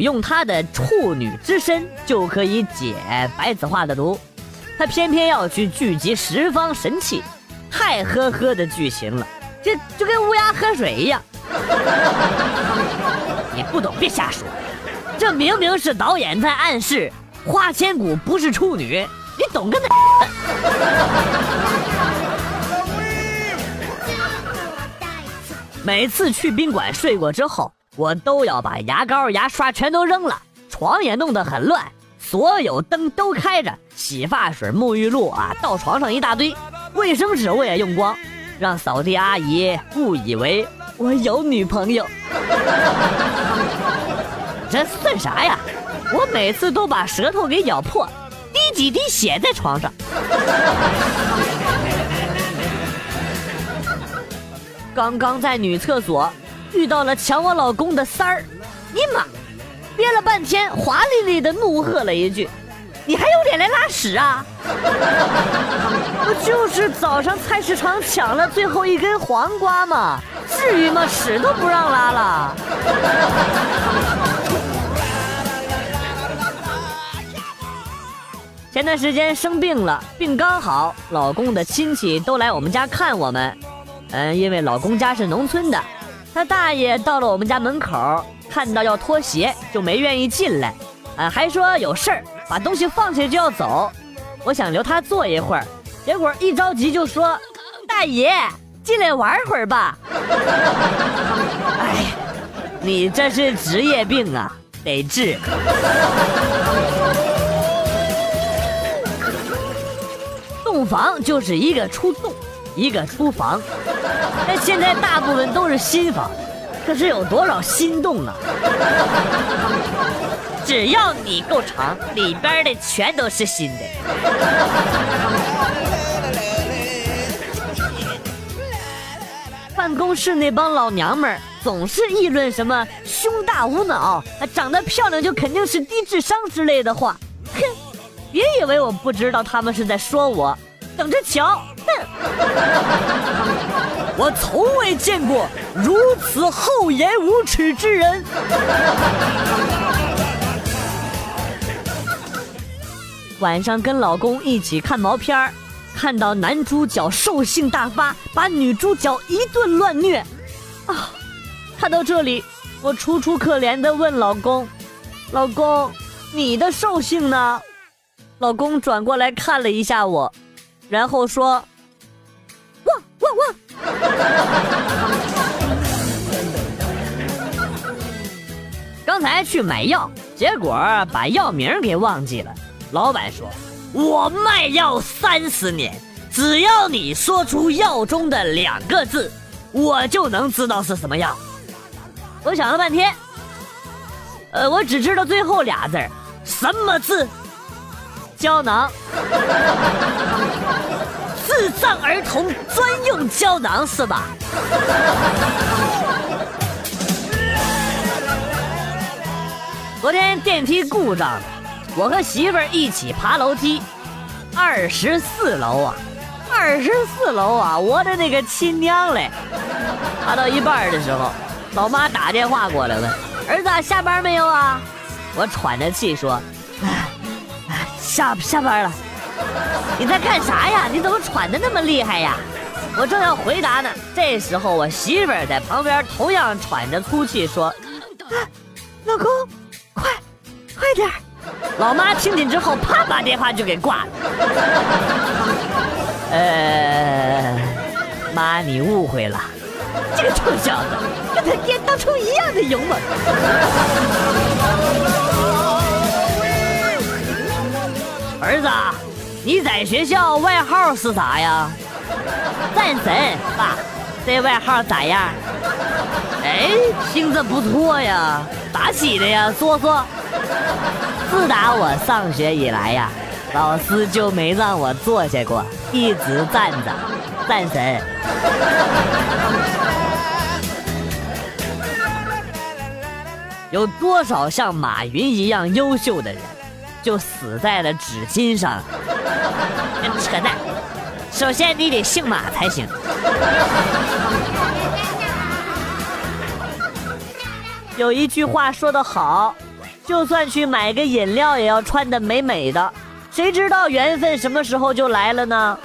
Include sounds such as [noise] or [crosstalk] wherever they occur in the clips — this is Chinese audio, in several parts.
用她的处女之身就可以解白子画的毒，他偏偏要去聚集十方神器，太呵呵的剧情了，这就跟乌鸦喝水一样。[laughs] 你不懂别瞎说，这明明是导演在暗示花千骨不是处女，你懂个哪？[laughs] 每次去宾馆睡过之后，我都要把牙膏、牙刷全都扔了，床也弄得很乱，所有灯都开着，洗发水、沐浴露啊，到床上一大堆，卫生纸我也用光，让扫地阿姨误以为我有女朋友。这算啥呀？我每次都把舌头给咬破，滴几滴血在床上。刚刚在女厕所遇到了抢我老公的三儿，你妈！憋了半天，华丽丽的怒喝了一句：“你还有脸来拉屎啊！” [laughs] 不就是早上菜市场抢了最后一根黄瓜吗？至于吗？屎都不让拉了。前段时间生病了，病刚好，老公的亲戚都来我们家看我们。嗯，因为老公家是农村的，他大爷到了我们家门口，看到要脱鞋，就没愿意进来，啊，还说有事儿，把东西放下就要走。我想留他坐一会儿，结果一着急就说：“大爷，进来玩会儿吧。[laughs] ”哎，你这是职业病啊，得治。洞房就是一个出洞。一个厨房，但现在大部分都是新房，可是有多少心动啊？只要你够长，里边的全都是新的。办公室那帮老娘们儿总是议论什么胸大无脑，长得漂亮就肯定是低智商之类的话。哼，别以为我不知道他们是在说我，等着瞧。哼！[laughs] 我从未见过如此厚颜无耻之人。[laughs] 晚上跟老公一起看毛片儿，看到男主角兽性大发，把女主角一顿乱虐。啊！看到这里，我楚楚可怜的问老公：“老公，你的兽性呢？”老公转过来看了一下我，然后说。[laughs] 刚才去买药，结果把药名给忘记了。老板说：“我卖药三十年，只要你说出药中的两个字，我就能知道是什么药。”我想了半天，呃，我只知道最后俩字什么字？胶囊。智障儿童专用胶囊是吧？昨天电梯故障，我和媳妇儿一起爬楼梯，二十四楼啊，二十四楼啊，我的那个亲娘嘞！爬到一半的时候，老妈打电话过来问：“儿子下班没有啊？”我喘着气说：“哎，下下班了。” [laughs] 你在干啥呀？你怎么喘的那么厉害呀？我正要回答呢，这时候我媳妇儿在旁边同样喘着粗气说：“啊，老公，快，快点！”老妈听见之后，啪把电话就给挂了。[laughs] 呃，妈，你误会了，这个臭小子跟他爹当初一样的勇猛。儿子。你在学校外号是啥呀？战神爸，这外号咋样？哎，听着不错呀，咋起的呀？说说。自打我上学以来呀，老师就没让我坐下过，一直站着。战神。有多少像马云一样优秀的人？就死在了纸巾上，扯淡！首先你得姓马才行。有一句话说得好，就算去买个饮料，也要穿的美美的。谁知道缘分什么时候就来了呢？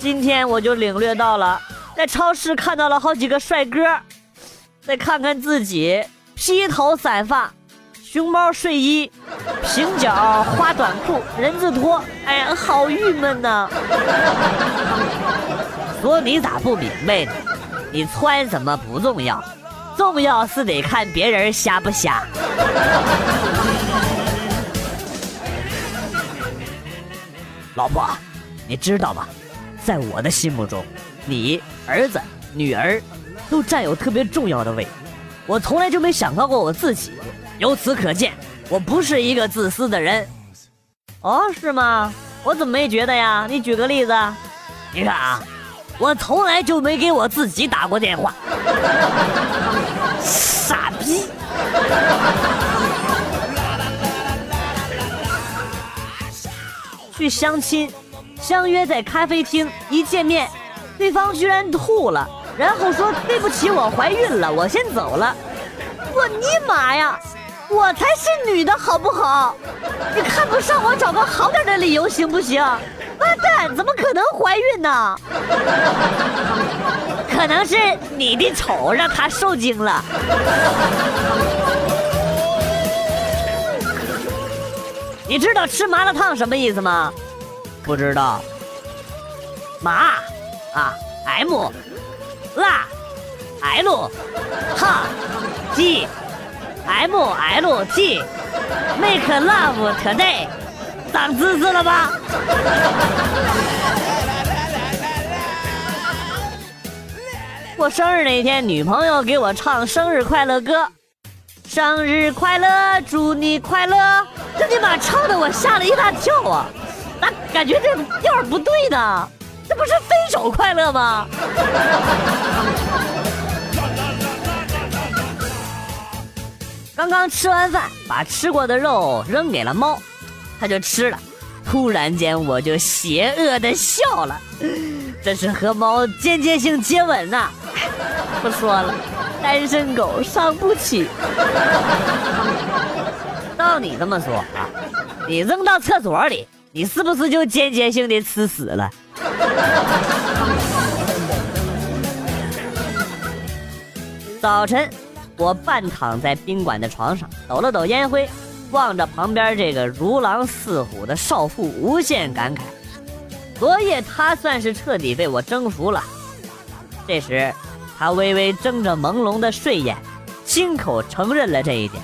今天我就领略到了，在超市看到了好几个帅哥，再看看自己，披头散发，熊猫睡衣，平角花短裤，人字拖，哎呀，好郁闷呐！说你咋不明白呢？你穿什么不重要，重要是得看别人瞎不瞎。老婆，你知道吗？在我的心目中，你儿子、女儿都占有特别重要的位置。我从来就没想到过我自己。由此可见，我不是一个自私的人。哦，是吗？我怎么没觉得呀？你举个例子。你看啊，我从来就没给我自己打过电话。傻逼。去相亲，相约在咖啡厅，一见面，对方居然吐了，然后说对不起，我怀孕了，我先走了。我尼玛呀，我才是女的好不好？你看不上我，找个好点的理由行不行？完蛋，怎么可能怀孕呢？可能是你的丑让她受惊了。你知道吃麻辣烫什么意思吗？不知道。麻啊，M，辣，L，烫，G M L T make love today，长知识了吧？过生日那天，女朋友给我唱生日快乐歌，生日快乐，祝你快乐。这你妈唱的我吓了一大跳啊！那感觉这调不对呢，这不是分手快乐吗？刚刚吃完饭，把吃过的肉扔给了猫，它就吃了。突然间，我就邪恶的笑了，这是和猫间接性接吻呐！不说了，单身狗伤不起。照你这么说啊，你扔到厕所里，你是不是就间接性的吃屎了？早晨，我半躺在宾馆的床上，抖了抖烟灰，望着旁边这个如狼似虎的少妇，无限感慨：昨夜他算是彻底被我征服了。这时，他微微睁着朦胧的睡眼，亲口承认了这一点。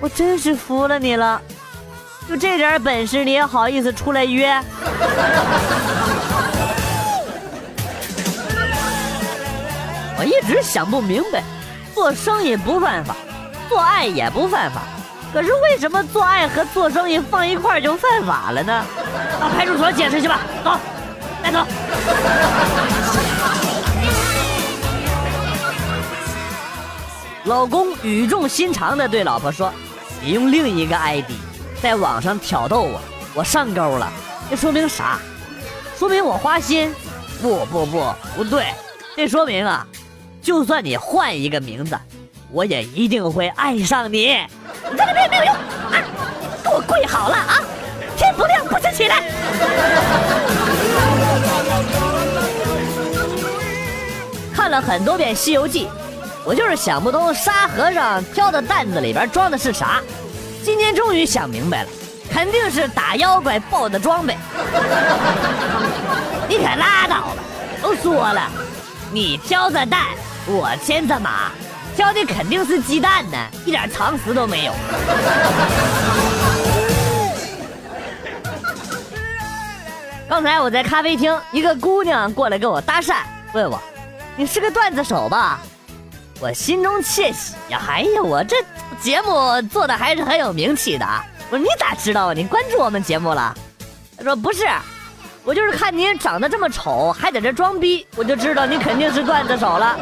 我真是服了你了，就这点本事你也好意思出来约？[laughs] 我一直想不明白，做生意不犯法，做爱也不犯法，可是为什么做爱和做生意放一块就犯法了呢？到派出所解释去吧，走，带走。老公语重心长地对老婆说。你用另一个 ID 在网上挑逗我，我上钩了，这说明啥？说明我花心？不不不，不对，这说明啊，就算你换一个名字，我也一定会爱上你。你在那边没有用啊！给我跪好了啊！天不亮不准起来。看了很多遍《西游记》。我就是想不通沙和尚挑的担子里边装的是啥，今天终于想明白了，肯定是打妖怪爆的装备。你可拉倒吧，都说了，你挑的担，我牵的马，挑的肯定是鸡蛋呢，一点常识都没有。[laughs] 刚才我在咖啡厅，一个姑娘过来跟我搭讪，问我，你是个段子手吧？我心中窃喜呀！哎呀，我这节目做的还是很有名气的。我说你咋知道？你关注我们节目了？他说不是，我就是看你长得这么丑，还在这装逼，我就知道你肯定是段子手了。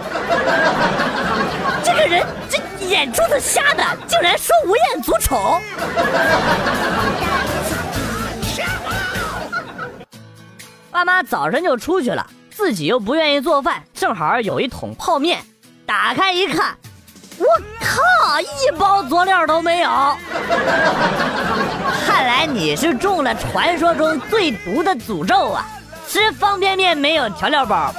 这个人这眼珠子瞎的，竟然说吴彦祖丑。爸妈早晨就出去了，自己又不愿意做饭，正好有一桶泡面。打开一看，我靠，一包佐料都没有！看来你是中了传说中最毒的诅咒啊！吃方便面没有调料包。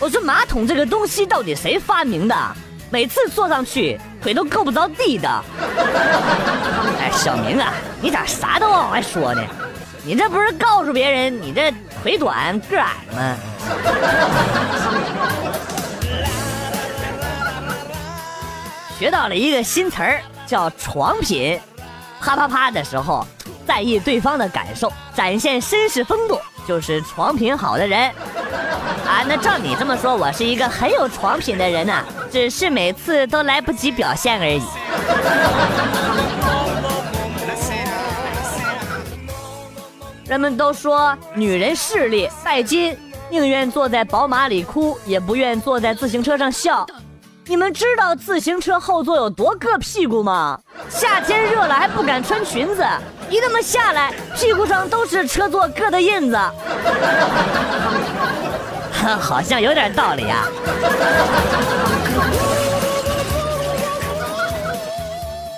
我说马桶这个东西到底谁发明的？每次坐上去腿都够不着地的。哎，小明啊，你咋啥都往外说呢？你这不是告诉别人你这腿短个矮吗？学到了一个新词儿，叫床品。啪啪啪的时候，在意对方的感受，展现绅士风度，就是床品好的人。啊，那照你这么说，我是一个很有床品的人呢，只是每次都来不及表现而已。人们都说女人势利拜金，宁愿坐在宝马里哭，也不愿坐在自行车上笑。你们知道自行车后座有多硌屁股吗？夏天热了还不敢穿裙子，一那么下来，屁股上都是车座硌的印子。[laughs] 好像有点道理呀。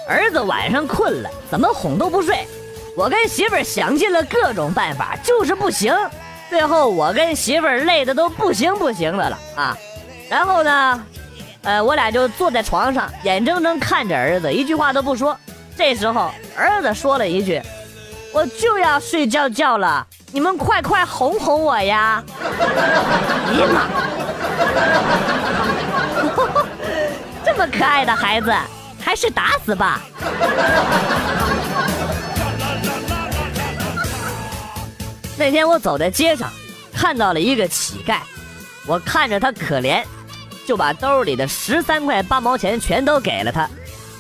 儿子晚上困了，怎么哄都不睡，我跟媳妇想尽了各种办法，就是不行。最后我跟媳妇累的都不行不行的了啊。然后呢？呃，我俩就坐在床上，眼睁睁看着儿子一句话都不说。这时候，儿子说了一句：“我就要睡觉觉了，你们快快哄哄我呀！” [laughs] 尼玛，[laughs] 这么可爱的孩子，还是打死吧。[laughs] 那天我走在街上，看到了一个乞丐，我看着他可怜。就把兜里的十三块八毛钱全都给了他，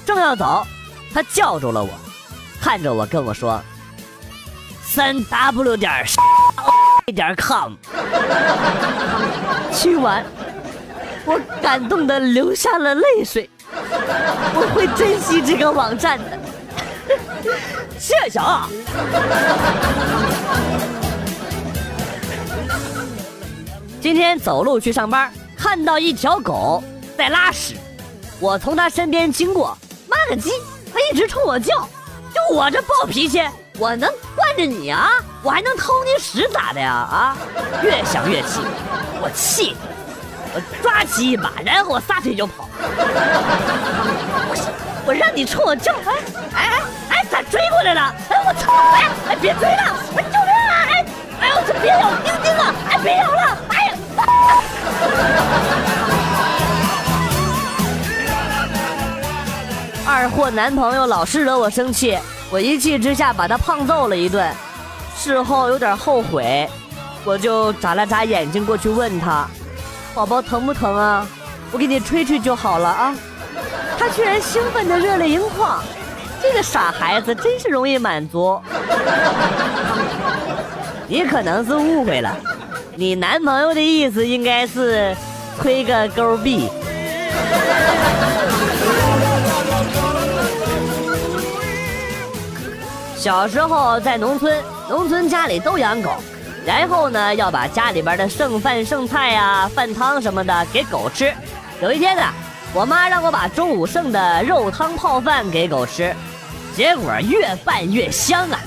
正要走，他叫住了我，看着我跟我说：“三 w 点 [laughs] 点 com。”听完，我感动的流下了泪水。我会珍惜这个网站的，[laughs] 谢谢啊！今天走路去上班。看到一条狗在拉屎，我从它身边经过，妈个鸡，它一直冲我叫，就我这暴脾气，我能惯着你啊？我还能偷你屎咋的呀？啊！越想越气，我气，我抓起一把，然后我撒腿就跑。我我让你冲我叫，哎哎哎哎，咋追过来了？哎我操！哎哎别追了，我救命啊！哎哎呦这别咬丁丁了，哎别咬二货男朋友老是惹我生气，我一气之下把他胖揍了一顿，事后有点后悔，我就眨了眨眼睛过去问他：“宝宝疼不疼啊？我给你吹吹就好了啊。”他居然兴奋的热泪盈眶，这个傻孩子真是容易满足。你可能是误会了。你男朋友的意思应该是推个勾臂。小时候在农村，农村家里都养狗，然后呢要把家里边的剩饭剩菜呀、饭汤什么的给狗吃。有一天呢，我妈让我把中午剩的肉汤泡饭给狗吃，结果越拌越香啊！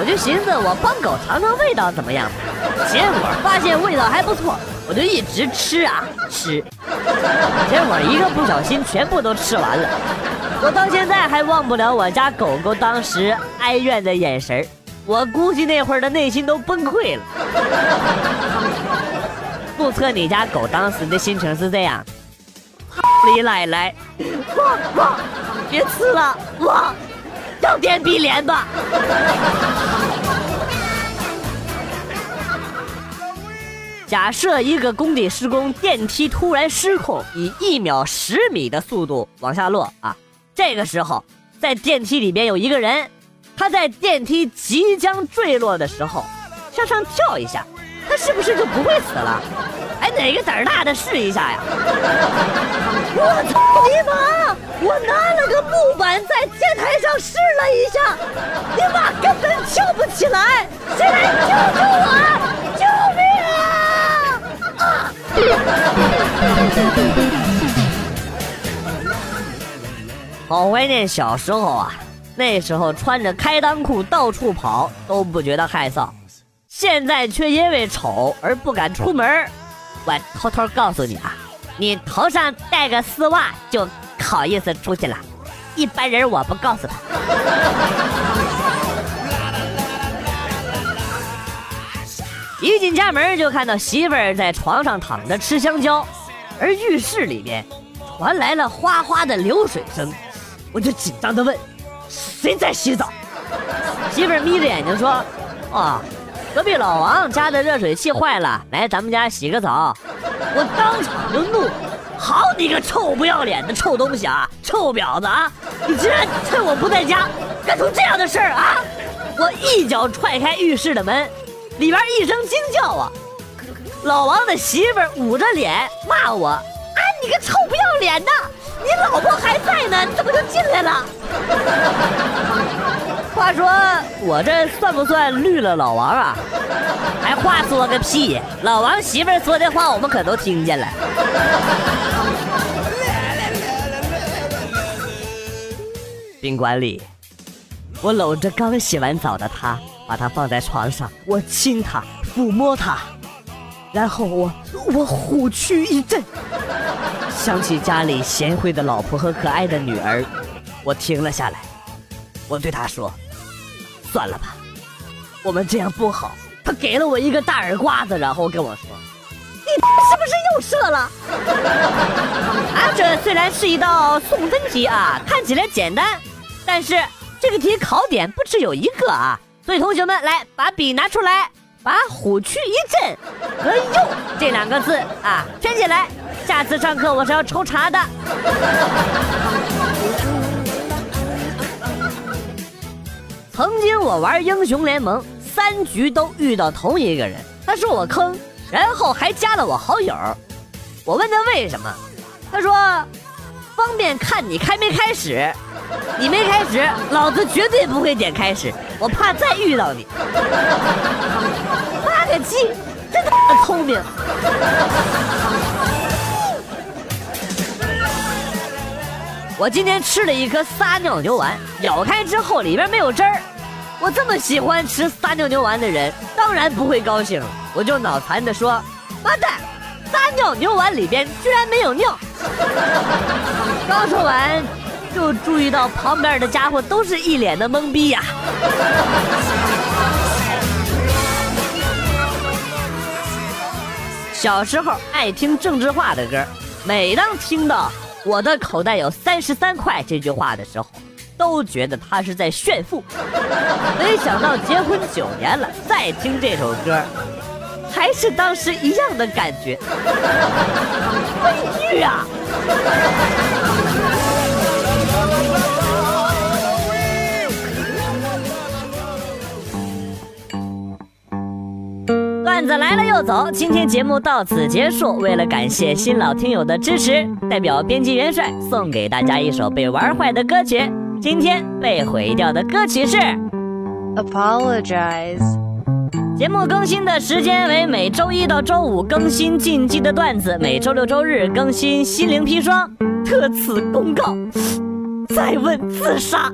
我就寻思我帮狗尝尝味道怎么样，结果发现味道还不错，我就一直吃啊吃，结果一个不小心全部都吃完了。我到现在还忘不了我家狗狗当时哀怨的眼神我估计那会儿的内心都崩溃了。目测你家狗当时的心情是这样：[laughs] 李奶奶，汪汪，别吃了，汪。要点鼻连吧。假设一个工地施工，电梯突然失控，以一秒十米的速度往下落啊！这个时候，在电梯里边有一个人，他在电梯即将坠落的时候向上跳一下，他是不是就不会死了？哎哪个胆儿大的试一下呀？我操你妈我拿了个木板在天台上试了一下你爸根本跳不起来谁来救救我救命啊！啊好怀念小时候啊那时候穿着开裆裤到处跑都不觉得害臊。现在却因为丑而不敢出门。我偷偷告诉你啊，你头上戴个丝袜就好意思出去了，一般人我不告诉他。[laughs] 一进家门就看到媳妇儿在床上躺着吃香蕉，而浴室里面传来了哗哗的流水声，我就紧张的问：“谁在洗澡？”媳妇儿眯着眼睛说：“啊，隔壁老王家的热水器坏了，来咱们家洗个澡。”我当场就怒：“好你个臭不要脸的臭东西啊，臭婊子啊！你竟然趁我不在家干出这样的事儿啊！”我一脚踹开浴室的门。里边一声惊叫啊！老王的媳妇捂着脸骂我：“啊，你个臭不要脸的！你老婆还在呢，你怎么就进来了？”话说我这算不算绿了老王啊？还话说个屁！老王媳妇儿说的话我们可都听见了。宾馆里，我搂着刚洗完澡的他。把他放在床上，我亲他，抚摸他，然后我我虎躯一震，想起家里贤惠的老婆和可爱的女儿，我停了下来，我对她说：“算了吧，我们这样不好。”他给了我一个大耳刮子，然后跟我说：“你 [laughs] 是不是又射了？” [laughs] 啊，这虽然是一道送分题啊，看起来简单，但是这个题考点不只有一个啊。所以同学们来把笔拿出来，把虎躯一震和又这两个字啊圈起来。下次上课我是要抽查的。曾经我玩英雄联盟三局都遇到同一个人，他说我坑，然后还加了我好友。我问他为什么，他说方便看你开没开始。你没开始，老子绝对不会点开始，我怕再遇到你。[laughs] 妈个鸡，真他妈聪明！我今天吃了一颗撒尿牛丸，咬开之后里边没有汁儿。我这么喜欢吃撒尿牛丸的人，当然不会高兴。我就脑残的说：“妈蛋，撒尿牛丸里边居然没有尿！”刚说完。就注意到旁边的家伙都是一脸的懵逼呀。小时候爱听郑智化的歌，每当听到“我的口袋有三十三块”这句话的时候，都觉得他是在炫富。没想到结婚九年了，再听这首歌，还是当时一样的感觉。[laughs] 悲剧啊！段子来了又走，今天节目到此结束。为了感谢新老听友的支持，代表编辑元帅送给大家一首被玩坏的歌曲。今天被毁掉的歌曲是《Apologize》。节目更新的时间为每周一到周五更新禁忌的段子，每周六周日更新心灵砒霜。特此公告，再问自杀。